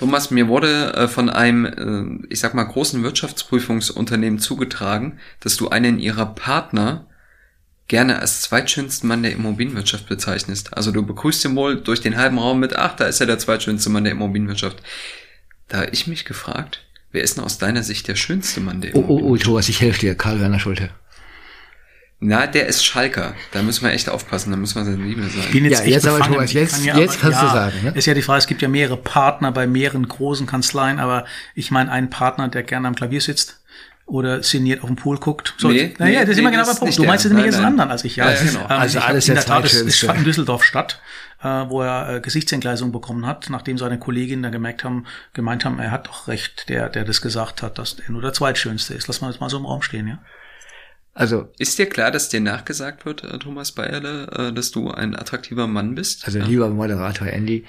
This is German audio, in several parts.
Thomas, mir wurde äh, von einem, äh, ich sag mal, großen Wirtschaftsprüfungsunternehmen zugetragen, dass du einen ihrer Partner gerne als zweitschönsten Mann der Immobilienwirtschaft bezeichnest. Also du begrüßt ihn wohl durch den halben Raum mit, ach, da ist er der zweitschönste Mann der Immobilienwirtschaft. Da habe ich mich gefragt, wer ist denn aus deiner Sicht der schönste Mann der Immobilienwirtschaft? Oh, oh, oh, Thomas, ich helfe dir, Karl-Werner Schulte. Na, der ist Schalker. Da müssen wir echt aufpassen, da müssen wir seine Liebe sein. Ich bin jetzt ja, jetzt aber Thomas, jetzt, kann ja, jetzt kannst ja, du sagen. Ne? Ist ja die Frage, es gibt ja mehrere Partner bei mehreren großen Kanzleien, aber ich meine einen Partner, der gerne am Klavier sitzt oder sinniert auf den Pool guckt. So, nee, naja, nee, das ist nee, immer genau der Punkt. Du meinst es nämlich jetzt einen anderen als ich. Ja, ja genau. Ähm, also ich alles in der Tat, es fand in Düsseldorf statt, äh, wo er äh, Gesichtsentgleisung bekommen hat, nachdem seine Kolleginnen da gemerkt haben, gemeint haben, er hat doch recht, der, der das gesagt hat, dass er nur der Zweitschönste ist. Lass mal das mal so im Raum stehen, ja. Also ist dir klar, dass dir nachgesagt wird, äh, Thomas Bayerle, äh, dass du ein attraktiver Mann bist? Also ja. lieber Moderator Andy,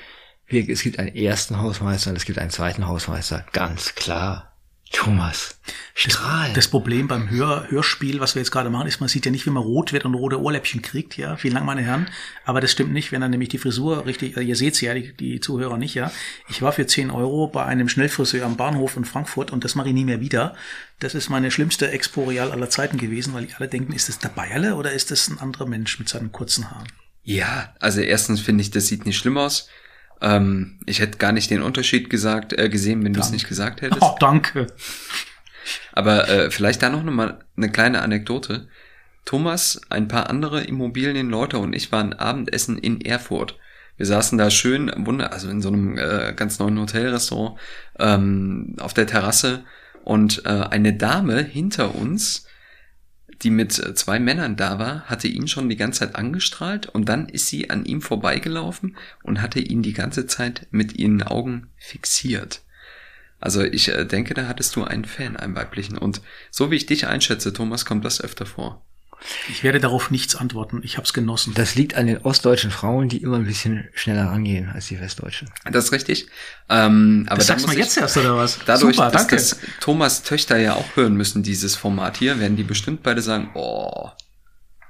es gibt einen ersten Hausmeister und es gibt einen zweiten Hausmeister, ganz klar. Thomas, strahl. Das, das, Problem beim Hör, Hörspiel, was wir jetzt gerade machen, ist, man sieht ja nicht, wie man rot wird und rote Ohrläppchen kriegt, ja. Vielen Dank, meine Herren. Aber das stimmt nicht, wenn dann nämlich die Frisur richtig, also ihr seht's ja, die, die Zuhörer nicht, ja. Ich war für 10 Euro bei einem Schnellfriseur am Bahnhof in Frankfurt und das mache ich nie mehr wieder. Das ist meine schlimmste Exporeal aller Zeiten gewesen, weil alle denken, ist das der Bayerle oder ist das ein anderer Mensch mit seinen kurzen Haaren? Ja, also erstens finde ich, das sieht nicht schlimm aus. Ähm, ich hätte gar nicht den Unterschied gesagt, äh, gesehen, wenn du es nicht gesagt hättest. Oh, danke. Aber äh, vielleicht da noch mal eine kleine Anekdote. Thomas, ein paar andere Immobilienleute und ich waren Abendessen in Erfurt. Wir saßen da schön, wunder, also in so einem äh, ganz neuen Hotelrestaurant ähm, auf der Terrasse und äh, eine Dame hinter uns die mit äh, zwei Männern da war, hatte ihn schon die ganze Zeit angestrahlt und dann ist sie an ihm vorbeigelaufen und hatte ihn die ganze Zeit mit ihren Augen fixiert. Also ich äh, denke, da hattest du einen Fan, einen weiblichen. Und so wie ich dich einschätze, Thomas, kommt das öfter vor. Ich werde darauf nichts antworten. Ich habe es genossen. Das liegt an den ostdeutschen Frauen, die immer ein bisschen schneller rangehen als die westdeutschen. Das ist richtig. Ähm, aber das sagst du jetzt erst oder was? Dadurch, Super, dass das Thomas Töchter ja auch hören müssen, dieses Format hier, werden die bestimmt beide sagen, oh,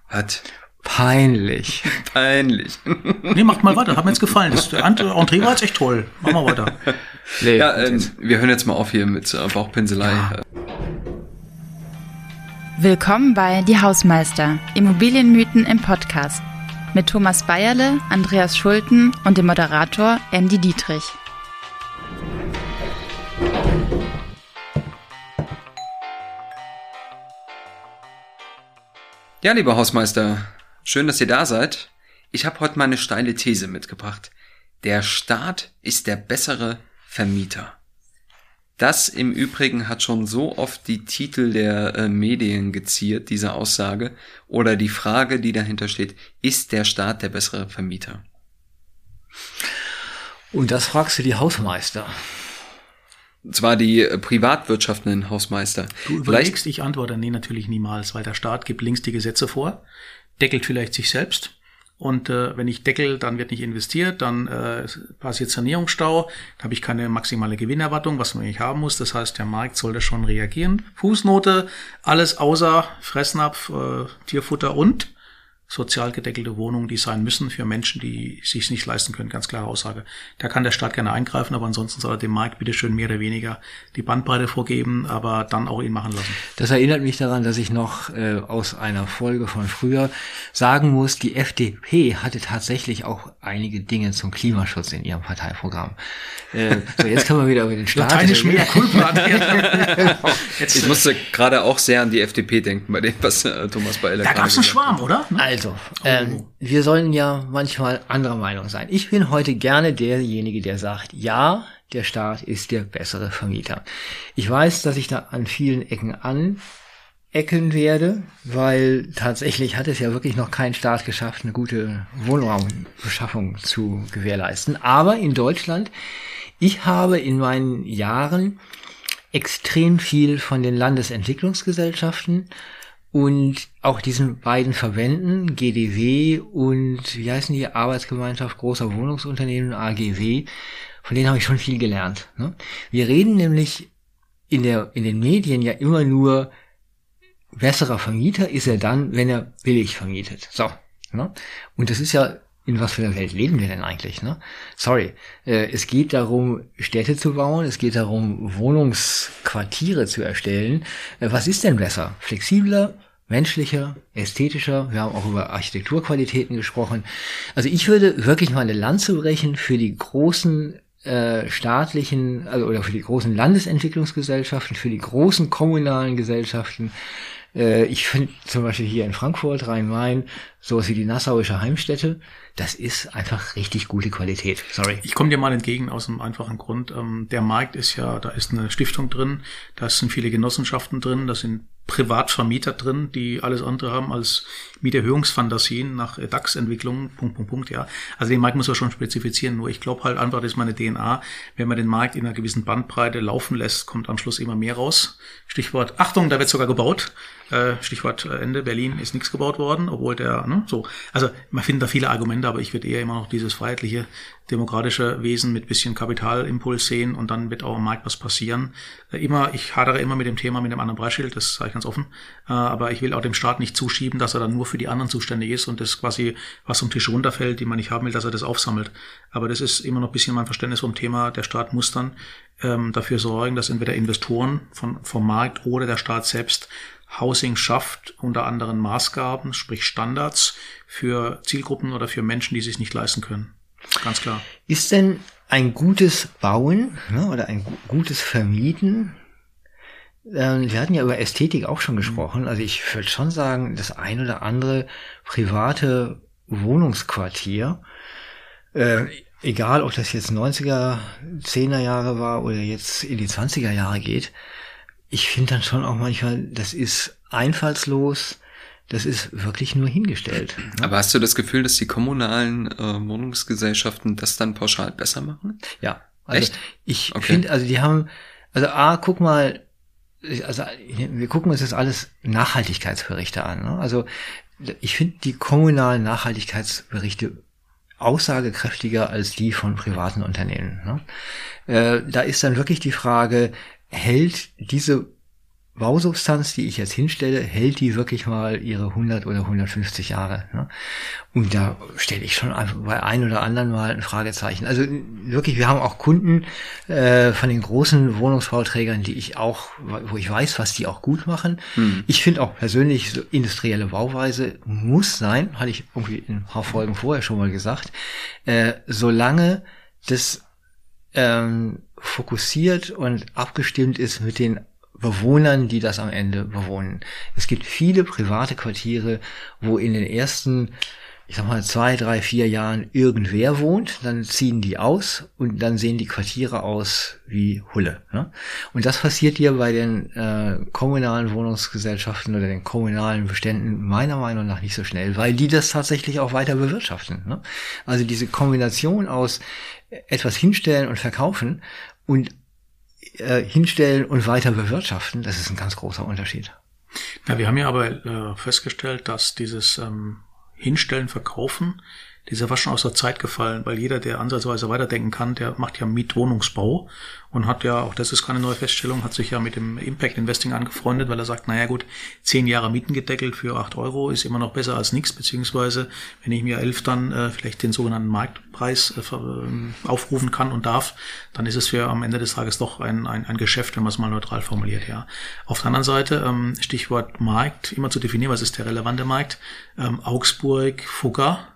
hat Peinlich. Peinlich. nee, macht mal weiter. Hat mir jetzt gefallen. Das Entree war jetzt echt toll. Mach mal weiter. Nee, ja, äh, wir hören jetzt mal auf hier mit äh, Bauchpinselei. Ja. Willkommen bei Die Hausmeister, Immobilienmythen im Podcast mit Thomas Bayerle, Andreas Schulten und dem Moderator Andy Dietrich. Ja, lieber Hausmeister, schön, dass ihr da seid. Ich habe heute mal eine steile These mitgebracht. Der Staat ist der bessere Vermieter. Das im Übrigen hat schon so oft die Titel der äh, Medien geziert, diese Aussage, oder die Frage, die dahinter steht, ist der Staat der bessere Vermieter? Und das fragst du die Hausmeister. Zwar die äh, privatwirtschaftenden Hausmeister. Du überlegst, vielleicht, ich antworte, nee, natürlich niemals, weil der Staat gibt links die Gesetze vor, deckelt vielleicht sich selbst, und äh, wenn ich deckel, dann wird nicht investiert, dann äh, passiert Sanierungsstau, da habe ich keine maximale Gewinnerwartung, was man nicht haben muss. Das heißt, der Markt sollte schon reagieren. Fußnote, alles außer Fressnapf, äh, Tierfutter und sozial gedeckelte Wohnungen, die sein müssen für Menschen, die sich nicht leisten können. Ganz klare Aussage. Da kann der Staat gerne eingreifen, aber ansonsten soll er dem Markt bitte schön mehr oder weniger die Bandbreite vorgeben, aber dann auch ihn machen lassen. Das erinnert mich daran, dass ich noch äh, aus einer Folge von früher sagen muss, die FDP hatte tatsächlich auch einige Dinge zum Klimaschutz in ihrem Parteiprogramm. Äh, so, jetzt können wir wieder über den Staat Lateinisch mehr Ich musste gerade auch sehr an die FDP denken, bei dem, was äh, Thomas Baeller Da gab es einen Schwarm, oder? Also, also, ähm, wir sollen ja manchmal anderer Meinung sein. Ich bin heute gerne derjenige, der sagt, ja, der Staat ist der bessere Vermieter. Ich weiß, dass ich da an vielen Ecken anecken werde, weil tatsächlich hat es ja wirklich noch kein Staat geschafft, eine gute Wohnraumbeschaffung zu gewährleisten. Aber in Deutschland, ich habe in meinen Jahren extrem viel von den Landesentwicklungsgesellschaften und auch diesen beiden Verbänden, GDW und wie heißen die Arbeitsgemeinschaft großer Wohnungsunternehmen, AGW, von denen habe ich schon viel gelernt. Ne? Wir reden nämlich in, der, in den Medien ja immer nur, besserer Vermieter ist er dann, wenn er billig vermietet. So. Ne? Und das ist ja in was für einer Welt leben wir denn eigentlich? Ne? Sorry, äh, es geht darum, Städte zu bauen, es geht darum, Wohnungsquartiere zu erstellen. Äh, was ist denn besser? Flexibler, menschlicher, ästhetischer? Wir haben auch über Architekturqualitäten gesprochen. Also ich würde wirklich mal eine Lanze brechen für die großen äh, staatlichen, also oder für die großen Landesentwicklungsgesellschaften, für die großen kommunalen Gesellschaften, äh, ich finde zum Beispiel hier in Frankfurt, Rhein-Main, sowas wie die Nassauische Heimstätte, das ist einfach richtig gute Qualität. Sorry. Ich komme dir mal entgegen aus einem einfachen Grund. Ähm, der Markt ist ja, da ist eine Stiftung drin, da sind viele Genossenschaften drin, da sind Privatvermieter drin, die alles andere haben als Mieterhöhungsfantasien nach DAX-Entwicklungen, Punkt, Punkt, Punkt, ja. Also den Markt muss man schon spezifizieren. Nur ich glaube halt einfach, das ist meine DNA. Wenn man den Markt in einer gewissen Bandbreite laufen lässt, kommt am Schluss immer mehr raus. Stichwort, Achtung, da wird sogar gebaut. Äh, Stichwort äh, Ende, Berlin ist nichts gebaut worden, obwohl der, ne, so. Also man findet da viele Argumente, aber ich würde eher immer noch dieses freiheitliche, demokratische Wesen mit bisschen Kapitalimpuls sehen und dann wird auch am Markt was passieren. Äh, immer, ich hadere immer mit dem Thema mit dem anderen Preisschild, das sage ich ganz offen. Aber ich will auch dem Staat nicht zuschieben, dass er dann nur für die anderen zuständig ist und das quasi, was vom Tisch runterfällt, die man nicht haben will, dass er das aufsammelt. Aber das ist immer noch ein bisschen mein Verständnis vom Thema. Der Staat muss dann ähm, dafür sorgen, dass entweder Investoren von, vom Markt oder der Staat selbst Housing schafft unter anderen Maßgaben, sprich Standards für Zielgruppen oder für Menschen, die sich nicht leisten können. Ganz klar. Ist denn ein gutes Bauen ne, oder ein gutes Vermieten? Wir hatten ja über Ästhetik auch schon gesprochen. Also ich würde schon sagen, das ein oder andere private Wohnungsquartier, äh, egal ob das jetzt 90er, 10er Jahre war oder jetzt in die 20er Jahre geht, ich finde dann schon auch manchmal, das ist einfallslos, das ist wirklich nur hingestellt. Ne? Aber hast du das Gefühl, dass die kommunalen äh, Wohnungsgesellschaften das dann pauschal besser machen? Ja. Also Echt? Ich okay. finde, also die haben, also A, guck mal, also wir gucken uns das alles Nachhaltigkeitsberichte an. Ne? Also ich finde die kommunalen Nachhaltigkeitsberichte aussagekräftiger als die von privaten Unternehmen. Ne? Äh, da ist dann wirklich die Frage, hält diese Bausubstanz, die ich jetzt hinstelle, hält die wirklich mal ihre 100 oder 150 Jahre. Ne? Und da stelle ich schon bei ein oder anderen mal ein Fragezeichen. Also wirklich, wir haben auch Kunden äh, von den großen Wohnungsbauträgern, die ich auch, wo ich weiß, was die auch gut machen. Hm. Ich finde auch persönlich, so industrielle Bauweise muss sein, hatte ich irgendwie in ein paar Folgen vorher schon mal gesagt, äh, solange das ähm, fokussiert und abgestimmt ist mit den Bewohnern, die das am Ende bewohnen. Es gibt viele private Quartiere, wo in den ersten, ich sag mal, zwei, drei, vier Jahren irgendwer wohnt, dann ziehen die aus und dann sehen die Quartiere aus wie Hulle. Ne? Und das passiert hier bei den äh, kommunalen Wohnungsgesellschaften oder den kommunalen Beständen meiner Meinung nach nicht so schnell, weil die das tatsächlich auch weiter bewirtschaften. Ne? Also diese Kombination aus etwas hinstellen und verkaufen und äh, hinstellen und weiter bewirtschaften, das ist ein ganz großer Unterschied. Ja, wir haben ja aber äh, festgestellt, dass dieses ähm, Hinstellen, Verkaufen die ist ja fast schon aus der Zeit gefallen, weil jeder, der ansatzweise weiterdenken kann, der macht ja Mietwohnungsbau und hat ja, auch das ist keine neue Feststellung, hat sich ja mit dem Impact Investing angefreundet, weil er sagt, naja gut, zehn Jahre Mieten gedeckelt für acht Euro ist immer noch besser als nichts, beziehungsweise wenn ich mir elf dann äh, vielleicht den sogenannten Marktpreis äh, äh, aufrufen kann und darf, dann ist es für am Ende des Tages doch ein, ein, ein Geschäft, wenn man es mal neutral formuliert, ja. Auf der anderen Seite, ähm, Stichwort Markt, immer zu definieren, was ist der relevante Markt, ähm, Augsburg, Fugger,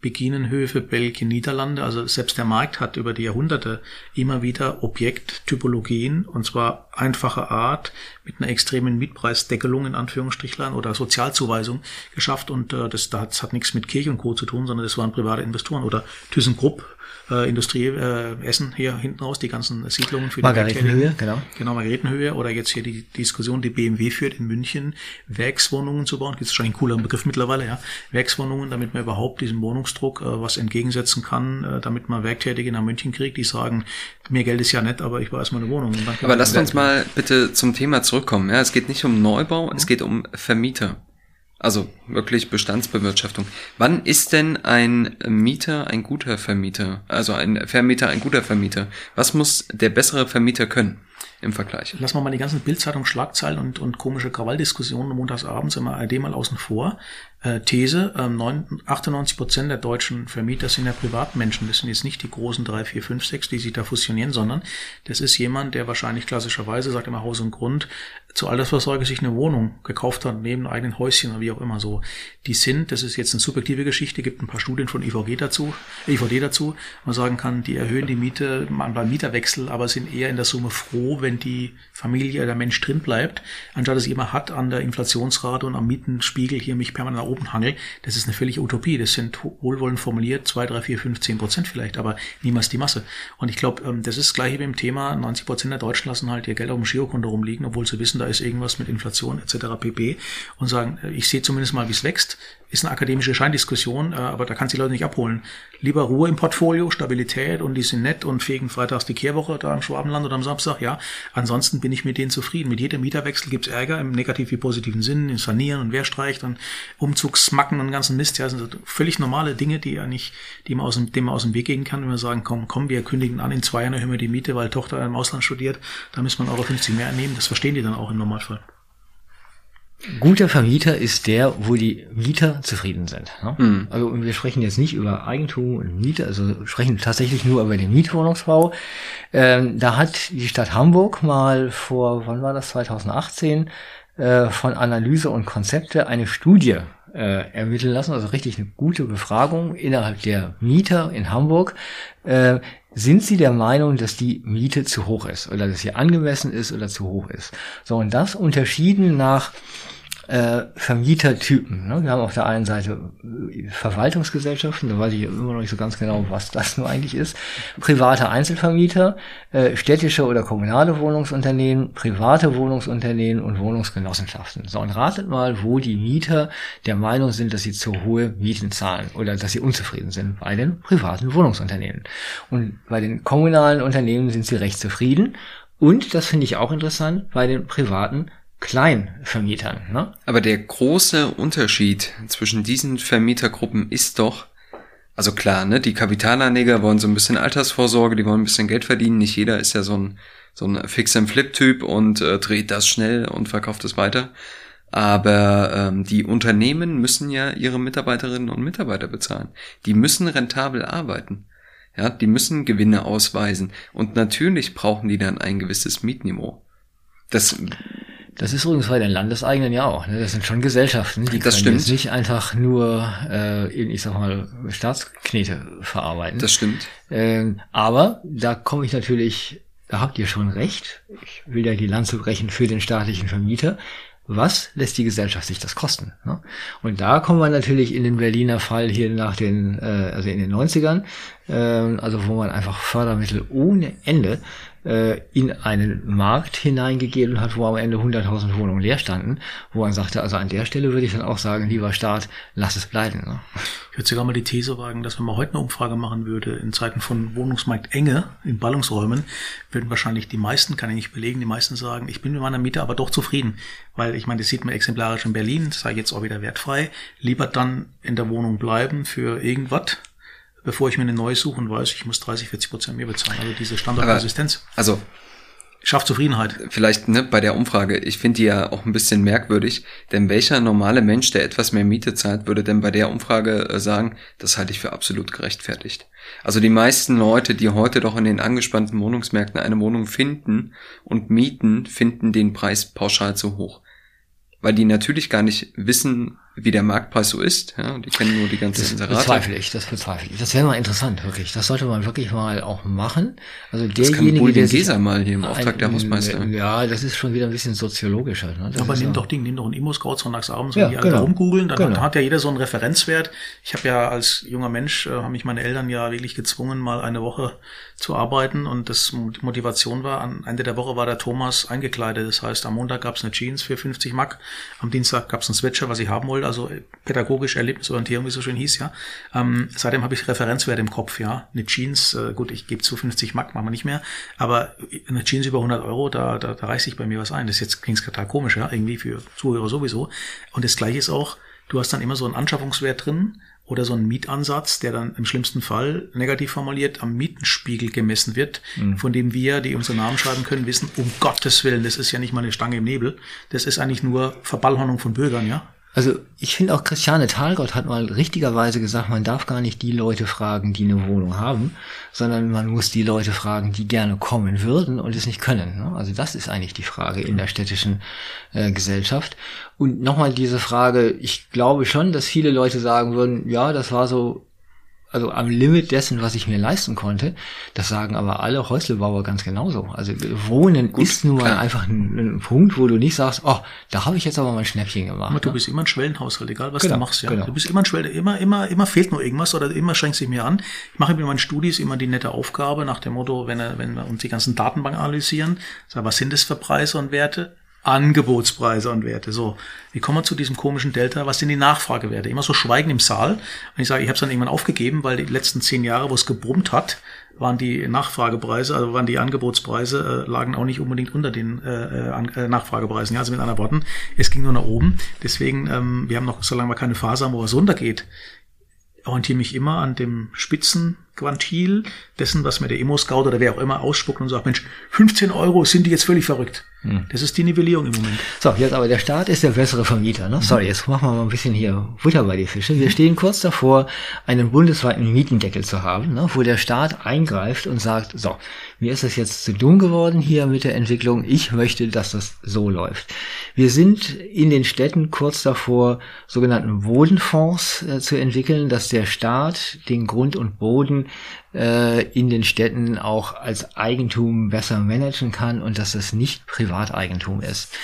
Beginenhöfe, Belgien, Niederlande. Also selbst der Markt hat über die Jahrhunderte immer wieder Objekttypologien und zwar einfacher Art mit einer extremen Mietpreisdeckelung in Anführungsstrichlein oder Sozialzuweisung geschafft und äh, das, das hat nichts mit Kirche und Co. zu tun, sondern das waren private Investoren oder ThyssenKrupp äh, Industrie äh, Essen hier hinten raus, die ganzen Siedlungen für die Margaretenhöhe, genau. Genau, Margaretenhöhe oder jetzt hier die Diskussion, die BMW führt in München, Werkswohnungen zu bauen, gibt es schon einen coolen Begriff mittlerweile, ja, Werkswohnungen, damit man überhaupt diesem Wohnungsdruck äh, was entgegensetzen kann, äh, damit man Werktätige nach München kriegt, die sagen, mir Geld ist ja nett, aber ich brauche erstmal eine Wohnung. aber lasst uns mal bitte zum Thema zurückkommen. Ja, es geht nicht um Neubau, mhm. es geht um Vermieter. Also wirklich Bestandsbewirtschaftung. Wann ist denn ein Mieter ein guter Vermieter? Also ein Vermieter ein guter Vermieter? Was muss der bessere Vermieter können? Im Vergleich. Lassen wir mal die ganzen Bildzeitung-Schlagzeilen und, und komische Krawalldiskussionen montagsabends immer ARD mal außen vor. Äh, These, äh, 98 Prozent der deutschen Vermieter sind ja Privatmenschen. Das sind jetzt nicht die großen drei, vier, fünf, sechs, die sich da fusionieren, sondern das ist jemand, der wahrscheinlich klassischerweise, sagt immer Haus und Grund, zur Altersvorsorge sich eine Wohnung gekauft hat, neben eigenen Häuschen oder wie auch immer so. Die sind, das ist jetzt eine subjektive Geschichte, gibt ein paar Studien von IVG dazu, IVD dazu, man sagen kann, die erhöhen die Miete beim Mieterwechsel, aber sind eher in der Summe froh, wenn die Familie, der Mensch drin bleibt, anstatt dass jemand hat an der Inflationsrate und am Mietenspiegel hier mich permanent oben hangel, das ist eine völlige Utopie. Das sind wohlwollend formuliert zwei, drei, vier, fünf, zehn Prozent vielleicht, aber niemals die Masse. Und ich glaube, ähm, das ist das gleiche wie im Thema, 90 Prozent der Deutschen lassen halt ihr Geld auf dem Girokonto rumliegen, obwohl sie wissen, da ist irgendwas mit Inflation etc. pp. Und sagen, äh, ich sehe zumindest mal, wie es wächst ist eine akademische Scheindiskussion, äh, aber da kannst du die Leute nicht abholen. Lieber Ruhe im Portfolio, Stabilität und die sind nett und fegen freitags die Kehrwoche da im Schwabenland oder am Samstag, ja. Ansonsten bin ich mit denen zufrieden. Mit jedem Mieterwechsel gibt's Ärger im negativ wie positiven Sinn, in Sanieren und wer streicht und Umzugsmacken und ganzen Mist. Ja, das sind völlig normale Dinge, die ja nicht, die man aus dem, dem man aus dem Weg gehen kann, wenn wir sagen, komm, komm, wir kündigen an, in zwei Jahren erhöhen wir die Miete, weil Tochter im Ausland studiert, da muss man Euro 50 mehr nehmen. Das verstehen die dann auch im Normalfall. Guter Vermieter ist der, wo die Mieter zufrieden sind. Ne? Mhm. Also wir sprechen jetzt nicht über Eigentum und Miete, also sprechen tatsächlich nur über den Mietwohnungsbau. Ähm, da hat die Stadt Hamburg mal vor, wann war das, 2018, äh, von Analyse und Konzepte eine Studie äh, ermitteln lassen, also richtig eine gute Befragung innerhalb der Mieter in Hamburg. Äh, sind Sie der Meinung, dass die Miete zu hoch ist oder dass sie angemessen ist oder zu hoch ist? So, und das unterschieden nach äh, Vermietertypen. Ne? Wir haben auf der einen Seite äh, Verwaltungsgesellschaften, da weiß ich immer noch nicht so ganz genau, was das nur eigentlich ist, private Einzelvermieter, äh, städtische oder kommunale Wohnungsunternehmen, private Wohnungsunternehmen und Wohnungsgenossenschaften. So, und ratet mal, wo die Mieter der Meinung sind, dass sie zu hohe Mieten zahlen oder dass sie unzufrieden sind bei den privaten Wohnungsunternehmen. Und bei den kommunalen Unternehmen sind sie recht zufrieden. Und, das finde ich auch interessant, bei den privaten Kleinvermietern. Ne? Aber der große Unterschied zwischen diesen Vermietergruppen ist doch, also klar, ne, die Kapitalanleger wollen so ein bisschen Altersvorsorge, die wollen ein bisschen Geld verdienen. Nicht jeder ist ja so ein, so ein Fix-and-Flip-Typ und äh, dreht das schnell und verkauft es weiter. Aber ähm, die Unternehmen müssen ja ihre Mitarbeiterinnen und Mitarbeiter bezahlen. Die müssen rentabel arbeiten. Ja, die müssen Gewinne ausweisen. Und natürlich brauchen die dann ein gewisses Mietniveau. Das das ist übrigens bei den Landeseigenen ja auch. Ne? Das sind schon Gesellschaften, die das können jetzt nicht einfach nur, äh, ich sag mal, Staatsknete verarbeiten. Das stimmt. Ähm, aber da komme ich natürlich, da habt ihr schon recht. Ich will ja die Lanze brechen für den staatlichen Vermieter. Was lässt die Gesellschaft sich das kosten? Ne? Und da kommen wir natürlich in den Berliner Fall hier nach den, äh, also in den 90ern, äh, also wo man einfach Fördermittel ohne Ende äh, in einen Markt hineingegeben hat, wo am Ende 100.000 Wohnungen leer standen, wo man sagte, also an der Stelle würde ich dann auch sagen, lieber Staat, lass es bleiben. Ne? Ich würde sogar mal die These wagen, dass wenn man heute eine Umfrage machen würde, in Zeiten von Wohnungsmarktenge in Ballungsräumen, würden wahrscheinlich die meisten, kann ich nicht belegen, die meisten sagen, ich bin mit meiner Miete aber doch zufrieden. Weil ich meine, das sieht man exemplarisch in Berlin, das sei jetzt auch wieder wertfrei, lieber dann in der Wohnung bleiben für irgendwas, bevor ich mir eine neue suche und weiß, ich muss 30, 40 Prozent mehr bezahlen. Also diese Standardresistenz. Also schafft Zufriedenheit. Vielleicht ne, bei der Umfrage, ich finde die ja auch ein bisschen merkwürdig, denn welcher normale Mensch, der etwas mehr Miete zahlt, würde denn bei der Umfrage äh, sagen, das halte ich für absolut gerechtfertigt. Also die meisten Leute, die heute doch in den angespannten Wohnungsmärkten eine Wohnung finden und mieten, finden den Preis pauschal zu hoch. Weil die natürlich gar nicht wissen, wie der Marktpreis so ist. Ja, die kennen nur die ganzen das Inserate. bezweifle ich, das bezweifle ich. Das wäre mal interessant, wirklich. Das sollte man wirklich mal auch machen. Also das derjenige, kann der Geser mal hier im Auftrag der Hausmeister. Ja, das ist schon wieder ein bisschen soziologischer. Ne? aber nimm doch Ding, nimm doch ein Immo-Scout sonntagsabends ja, und die genau. alle rumgoogeln, dann genau. hat, ja jeder so einen Referenzwert. Ich habe ja als junger Mensch, äh, haben mich meine Eltern ja wirklich gezwungen, mal eine Woche zu arbeiten und das die Motivation war, am Ende der Woche war der Thomas eingekleidet. Das heißt, am Montag gab es eine Jeans für 50 Mark, am Dienstag gab es ein Switcher, was ich haben wollte, also pädagogisch Erlebnisorientierung, wie es so schön hieß, ja. Ähm, seitdem habe ich Referenzwert im Kopf, ja. Eine Jeans, äh, gut, ich gebe zu 50 Mark, machen wir nicht mehr, aber eine Jeans über 100 Euro, da, da, da reißt sich bei mir was ein. Das jetzt klingt total komisch, ja, irgendwie für Zuhörer sowieso. Und das Gleiche ist auch, du hast dann immer so einen Anschaffungswert drin oder so ein Mietansatz, der dann im schlimmsten Fall negativ formuliert am Mietenspiegel gemessen wird, mhm. von dem wir, die unsere Namen schreiben können, wissen, um Gottes Willen, das ist ja nicht mal eine Stange im Nebel, das ist eigentlich nur Verballhornung von Bürgern, ja. Also ich finde auch Christiane Thalgott hat mal richtigerweise gesagt, man darf gar nicht die Leute fragen, die eine Wohnung haben, sondern man muss die Leute fragen, die gerne kommen würden und es nicht können. Ne? Also das ist eigentlich die Frage in der städtischen äh, Gesellschaft. Und nochmal diese Frage, ich glaube schon, dass viele Leute sagen würden, ja, das war so also am Limit dessen, was ich mir leisten konnte. Das sagen aber alle Häuslebauer ganz genauso. Also Wohnen Gut, ist nun mal einfach ein, ein, Punkt, wo du nicht sagst, oh, da habe ich jetzt aber mal ein Schnäppchen gemacht. Aber du ne? bist immer ein Schwellenhaushalt, egal was genau, du machst, ja. Genau. Du bist immer ein Schwellen, immer, immer, immer fehlt nur irgendwas oder immer schränkst dich mir an. Ich mache mit meinen Studis immer die nette Aufgabe nach dem Motto, wenn, wenn wir uns die ganzen Datenbanken analysieren, sag, was sind das für Preise und Werte? Angebotspreise und Werte. So, wie kommen wir zu diesem komischen Delta? Was sind die Nachfragewerte? Immer so Schweigen im Saal. Und ich sage, ich habe es dann irgendwann aufgegeben, weil die letzten zehn Jahre, wo es gebrummt hat, waren die Nachfragepreise, also waren die Angebotspreise, äh, lagen auch nicht unbedingt unter den äh, äh, Nachfragepreisen. Ja, also mit anderen Worten, es ging nur nach oben. Deswegen, ähm, wir haben noch, solange wir keine Phase haben, wo es runtergeht, orientiere mich immer an dem Spitzenquantil dessen, was mir der Emo-Scout oder wer auch immer ausspuckt und sagt, Mensch, 15 Euro sind die jetzt völlig verrückt. Hm. Das ist die Nivellierung im Moment. So, jetzt aber der Staat ist der bessere Vermieter. Ne? Mhm. Sorry, jetzt machen wir mal ein bisschen hier Butter bei die Fische. Wir stehen kurz davor, einen bundesweiten Mietendeckel zu haben, ne? wo der Staat eingreift und sagt, so, mir ist es jetzt zu dumm geworden hier mit der Entwicklung, ich möchte, dass das so läuft. Wir sind in den Städten kurz davor, sogenannten Bodenfonds äh, zu entwickeln, dass der Staat den Grund und Boden äh, in den Städten auch als Eigentum besser managen kann und dass das nicht Privateigentum ist.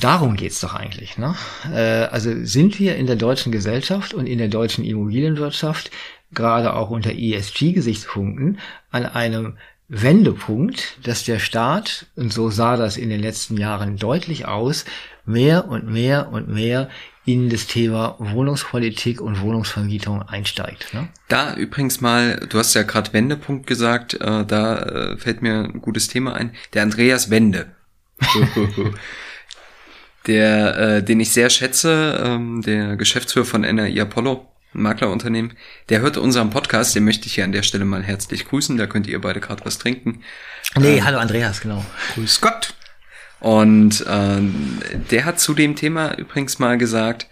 Darum geht's doch eigentlich. Ne? Äh, also sind wir in der deutschen Gesellschaft und in der deutschen Immobilienwirtschaft gerade auch unter ESG-Gesichtspunkten an einem Wendepunkt, dass der Staat, und so sah das in den letzten Jahren deutlich aus, mehr und mehr und mehr in das Thema Wohnungspolitik und Wohnungsvermietung einsteigt. Ne? Da übrigens mal, du hast ja gerade Wendepunkt gesagt, äh, da äh, fällt mir ein gutes Thema ein. Der Andreas Wende. der, äh, den ich sehr schätze, ähm, der Geschäftsführer von NRI Apollo, ein Maklerunternehmen, der hört unseren Podcast, den möchte ich hier an der Stelle mal herzlich grüßen, da könnt ihr beide gerade was trinken. Nee, ähm, hallo Andreas, genau. Grüß Gott. Und ähm, der hat zu dem Thema übrigens mal gesagt,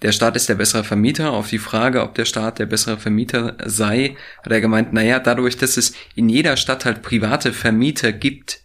der Staat ist der bessere Vermieter. Auf die Frage, ob der Staat der bessere Vermieter sei, hat er gemeint, naja, dadurch, dass es in jeder Stadt halt private Vermieter gibt,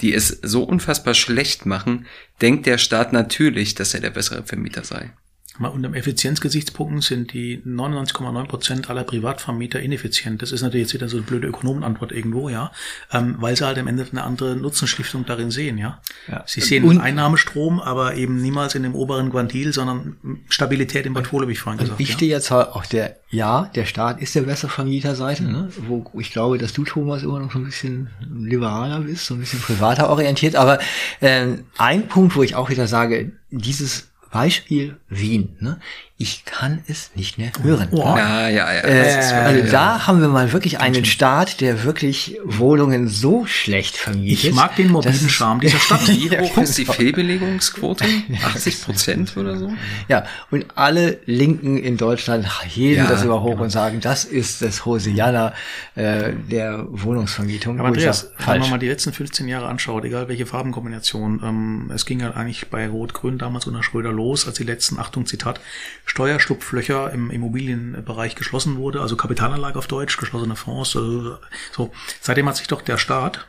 die es so unfassbar schlecht machen, denkt der Staat natürlich, dass er der bessere Vermieter sei. Mal unter Effizienzgesichtspunkten sind die 99,9 Prozent aller Privatvermieter ineffizient. Das ist natürlich jetzt wieder so eine blöde Ökonomenantwort irgendwo, ja, ähm, weil sie halt am Ende eine andere Nutzenstiftung darin sehen, ja. ja. Sie sehen und, Einnahmestrom, aber eben niemals in dem oberen Quantil, sondern Stabilität im Portfolio, wie ich vorhin gesagt habe. Ich stehe jetzt halt auf der, ja, der Staat ist der bessere Vermieterseite, ne? wo ich glaube, dass du, Thomas, immer noch so ein bisschen liberaler bist, so ein bisschen privater orientiert, aber äh, ein Punkt, wo ich auch wieder sage, dieses Beispiel Wien. Ne? ich kann es nicht mehr hören. Oh. Ja, ja, ja. Äh, also ja. da haben wir mal wirklich einen Staat, der wirklich Wohnungen so schlecht vermietet. Ich mag den mobilen Charme dieser Stadt. Wie hoch ist die Fehlbelegungsquote? 80 Prozent oder so? Ja, und alle Linken in Deutschland heben ja, das über hoch genau. und sagen, das ist das Hosianna äh, der Wohnungsvermietung. Aber Andreas, wenn man mal die letzten 15 Jahre anschaut, egal welche Farbenkombination, ähm, es ging ja eigentlich bei Rot-Grün damals unter Schröder los, als die letzten, Achtung, Zitat, Steuerschlupflöcher im Immobilienbereich geschlossen wurde, also Kapitalanlage auf Deutsch, geschlossene Fonds. Also so. Seitdem hat sich doch der Staat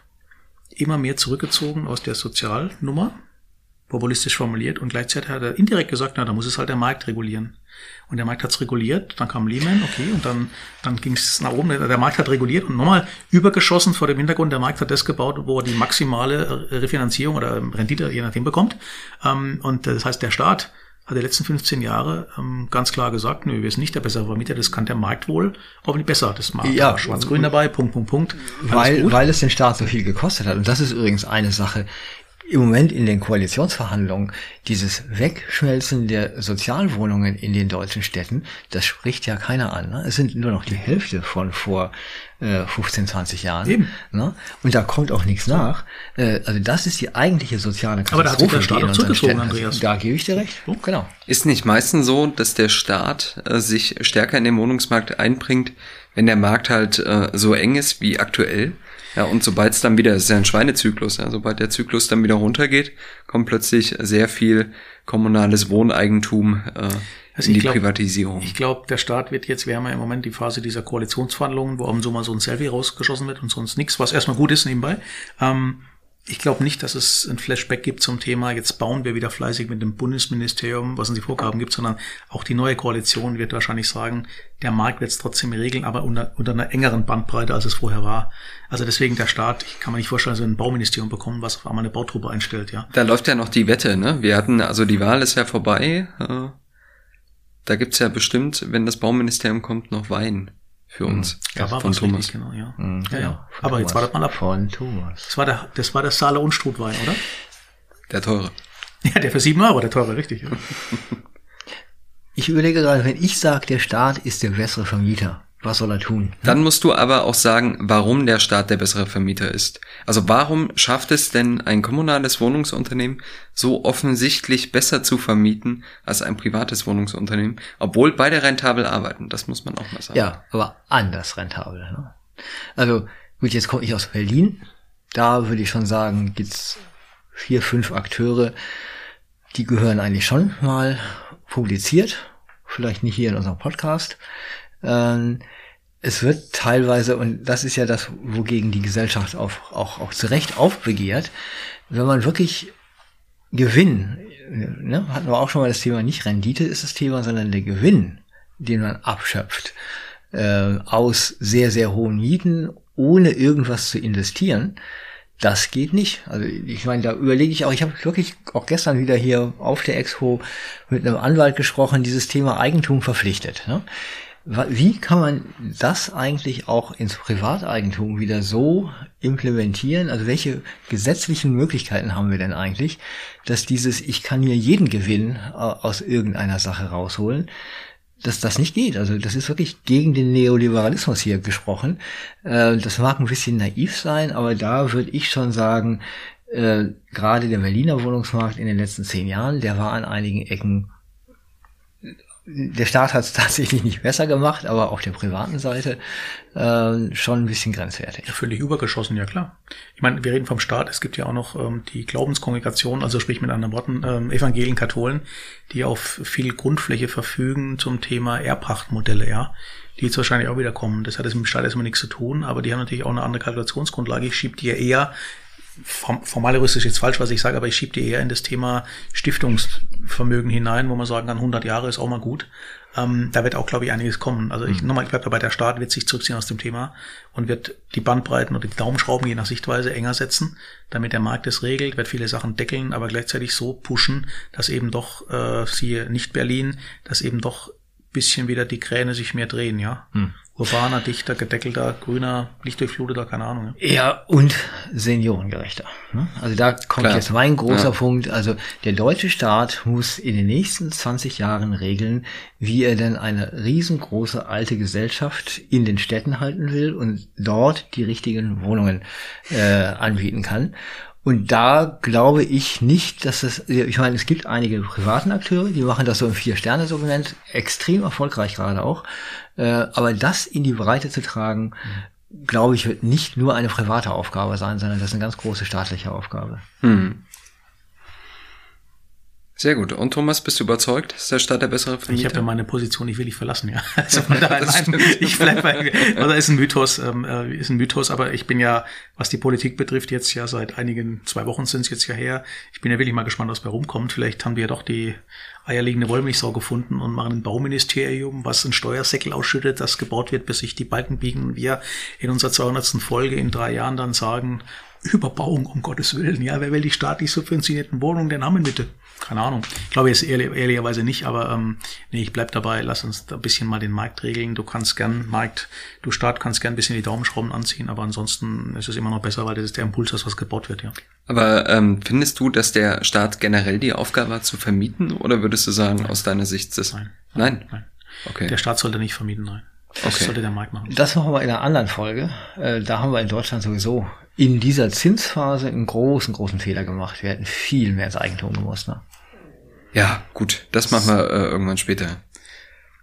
immer mehr zurückgezogen aus der Sozialnummer, populistisch formuliert, und gleichzeitig hat er indirekt gesagt, na, da muss es halt der Markt regulieren. Und der Markt hat es reguliert, dann kam Lehman, okay, und dann, dann ging es nach oben. Der Markt hat reguliert und nochmal übergeschossen vor dem Hintergrund, der Markt hat das gebaut, wo er die maximale Refinanzierung oder Rendite, je nachdem, bekommt. Ähm, und das heißt, der Staat hat die letzten 15 Jahre ähm, ganz klar gesagt, nö, wir sind nicht der bessere Vermieter, das kann der Markt wohl, aber nicht besser. Das Markt ja, schwarz-grün dabei, Punkt, Punkt, Punkt. Weil, weil es den Staat so viel gekostet hat. Und das ist übrigens eine Sache. Im Moment in den Koalitionsverhandlungen dieses Wegschmelzen der Sozialwohnungen in den deutschen Städten, das spricht ja keiner an. Ne? Es sind nur noch die Hälfte von vor äh, 15, 20 Jahren. Eben. Ne? Und da kommt auch nichts nach. Äh, also das ist die eigentliche soziale Katastrophe. Aber da hat sich der Staat auch zurückgezogen, Andreas. Da gebe ich dir recht. Oh. Genau. Ist nicht meistens so, dass der Staat äh, sich stärker in den Wohnungsmarkt einbringt, wenn der Markt halt äh, so eng ist wie aktuell? Ja, und sobald es dann wieder, das ist ja ein Schweinezyklus, ja, sobald der Zyklus dann wieder runtergeht, kommt plötzlich sehr viel kommunales Wohneigentum äh, also in die glaub, Privatisierung. Ich glaube, der Staat wird jetzt, wir haben ja im Moment die Phase dieser Koalitionsverhandlungen, wo am Sommer so ein Selfie rausgeschossen wird und sonst nichts, was erstmal gut ist nebenbei. Ähm, ich glaube nicht, dass es ein Flashback gibt zum Thema, jetzt bauen wir wieder fleißig mit dem Bundesministerium, was uns die Vorgaben gibt, sondern auch die neue Koalition wird wahrscheinlich sagen, der Markt wird es trotzdem regeln, aber unter, unter einer engeren Bandbreite, als es vorher war. Also deswegen der Staat, ich kann mir nicht vorstellen, so ein Bauministerium bekommen, was auf einmal eine Bautruppe einstellt, ja. Da läuft ja noch die Wette, ne? Wir hatten, also die Wahl ist ja vorbei. Äh, da gibt's ja bestimmt, wenn das Bauministerium kommt, noch Wein für mhm. uns. Ja, war von Thomas. Richtig, genau, ja. Mhm, ja, ja. Aber Thomas. jetzt war das mal ab. Von Thomas. Das war der, das war der Saale und Strutwein, oder? Der teure. Ja, der für sieben Euro, der teure, richtig. Ja. ich überlege gerade, wenn ich sage, der Staat ist der bessere Vermieter, was soll er tun? Dann musst du aber auch sagen, warum der Staat der bessere Vermieter ist. Also warum schafft es denn ein kommunales Wohnungsunternehmen so offensichtlich besser zu vermieten als ein privates Wohnungsunternehmen, obwohl beide rentabel arbeiten? Das muss man auch mal sagen. Ja, aber anders rentabel. Ne? Also gut, jetzt komme ich aus Berlin. Da würde ich schon sagen, gibt's vier, fünf Akteure, die gehören eigentlich schon mal publiziert. Vielleicht nicht hier in unserem Podcast. Ähm, es wird teilweise, und das ist ja das, wogegen die Gesellschaft auch, auch, auch zu Recht aufbegehrt, wenn man wirklich Gewinn, ne, hatten wir auch schon mal das Thema, nicht Rendite ist das Thema, sondern der Gewinn, den man abschöpft, äh, aus sehr, sehr hohen Mieten, ohne irgendwas zu investieren, das geht nicht. Also ich meine, da überlege ich auch, ich habe wirklich auch gestern wieder hier auf der Expo mit einem Anwalt gesprochen, dieses Thema Eigentum verpflichtet. Ne? Wie kann man das eigentlich auch ins Privateigentum wieder so implementieren? Also welche gesetzlichen Möglichkeiten haben wir denn eigentlich, dass dieses, ich kann hier jeden Gewinn äh, aus irgendeiner Sache rausholen, dass das nicht geht. Also das ist wirklich gegen den Neoliberalismus hier gesprochen. Äh, das mag ein bisschen naiv sein, aber da würde ich schon sagen, äh, gerade der Berliner Wohnungsmarkt in den letzten zehn Jahren, der war an einigen Ecken der Staat hat es tatsächlich nicht besser gemacht, aber auf der privaten Seite äh, schon ein bisschen grenzwertig. Ja, völlig übergeschossen, ja klar. Ich meine, wir reden vom Staat, es gibt ja auch noch ähm, die Glaubenskongregation, also sprich mit anderen Worten, ähm, Evangelien, Katholen, die auf viel Grundfläche verfügen zum Thema Erbpachtmodelle, ja, die jetzt wahrscheinlich auch wieder kommen. Das hat jetzt mit dem Staat erstmal nichts zu tun, aber die haben natürlich auch eine andere Kalkulationsgrundlage. Ich schiebe die ja eher formal ist jetzt falsch, was ich sage, aber ich schiebe die eher in das Thema Stiftungsvermögen hinein, wo man sagen kann, 100 Jahre ist auch mal gut. Ähm, da wird auch, glaube ich, einiges kommen. Also ich, mhm. nochmal, ich bleibe dabei, der Staat wird sich zurückziehen aus dem Thema und wird die Bandbreiten oder die Daumenschrauben je nach Sichtweise enger setzen, damit der Markt es regelt, wird viele Sachen deckeln, aber gleichzeitig so pushen, dass eben doch, äh, siehe nicht Berlin, dass eben doch bisschen wieder die Kräne sich mehr drehen, ja. Hm urbaner, dichter, gedeckelter, grüner, lichtdurchfluteter, keine Ahnung. Ja, ja und seniorengerechter. Ne? Also da kommt Klar. jetzt mein großer ja. Punkt. Also der deutsche Staat muss in den nächsten 20 Jahren regeln, wie er denn eine riesengroße alte Gesellschaft in den Städten halten will und dort die richtigen Wohnungen äh, anbieten kann. Und da glaube ich nicht, dass es, ich meine, es gibt einige privaten Akteure, die machen das so im Vier-Sterne-Segment, extrem erfolgreich gerade auch. Äh, aber das in die Breite zu tragen, glaube ich, wird nicht nur eine private Aufgabe sein, sondern das ist eine ganz große staatliche Aufgabe. Mhm. Sehr gut. Und Thomas, bist du überzeugt? Ist der Staat der bessere Vermieter? Ich habe ja meine Position, ich will nicht verlassen, ja. Also von daher, nein, ich bleib bei, also ist ein Mythos, ähm, äh, ist ein Mythos, aber ich bin ja, was die Politik betrifft, jetzt ja seit einigen, zwei Wochen sind es jetzt ja her. Ich bin ja wirklich mal gespannt, was bei rumkommt. Vielleicht haben wir ja doch die eierlegende Wollmilchsau gefunden und machen ein Bauministerium, was einen Steuersäckel ausschüttet, das gebaut wird, bis sich die Balken biegen und wir in unserer 200. Folge in drei Jahren dann sagen, Überbauung, um Gottes Willen. Ja, wer will die staatlich subventionierten Wohnungen denn haben bitte? Keine Ahnung. Ich glaube jetzt ehrlich, ehrlicherweise nicht, aber ähm, nee, ich bleib dabei. Lass uns da ein bisschen mal den Markt regeln. Du kannst gern, Markt, du Staat kannst gern ein bisschen die Daumenschrauben anziehen, aber ansonsten ist es immer noch besser, weil das ist der Impuls, dass was gebaut wird, ja. Aber ähm, findest du, dass der Staat generell die Aufgabe hat zu vermieten oder würdest du sagen, Nein. aus deiner Sicht ist Nein. Nein? Nein. Okay. Der Staat sollte nicht vermieten, nein. Das Okay. sollte der Markt machen. Das machen wir in einer anderen Folge. Äh, Da haben wir in Deutschland sowieso in dieser Zinsphase einen großen, großen Fehler gemacht. Wir hätten viel mehr ins Eigentum gemusst. Ne? Ja, gut, das machen wir äh, irgendwann später.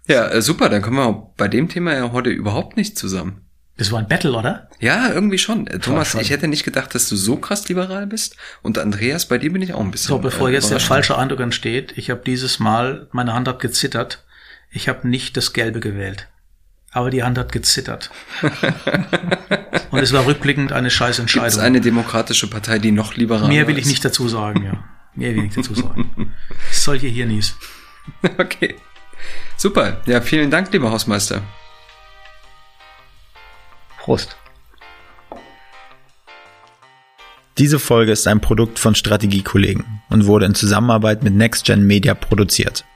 Ja, äh, super, dann kommen wir bei dem Thema ja heute überhaupt nicht zusammen. Das war ein Battle, oder? Ja, irgendwie schon. Äh, Thomas, schon. ich hätte nicht gedacht, dass du so krass liberal bist. Und Andreas, bei dir bin ich auch ein bisschen. So, bevor äh, jetzt der überrascht. falsche Eindruck entsteht, ich habe dieses Mal, meine Hand hat gezittert. Ich habe nicht das Gelbe gewählt. Aber die Hand hat gezittert. Und es war rückblickend eine scheiß Gibt es Entscheidung. eine demokratische Partei, die noch liberaler Mehr will ich ist? nicht dazu sagen, ja. Mehr will ich nicht dazu sagen. Solche Hirnis. Okay. Super. Ja, vielen Dank, lieber Hausmeister. Prost. Diese Folge ist ein Produkt von Strategiekollegen und wurde in Zusammenarbeit mit NextGen Media produziert.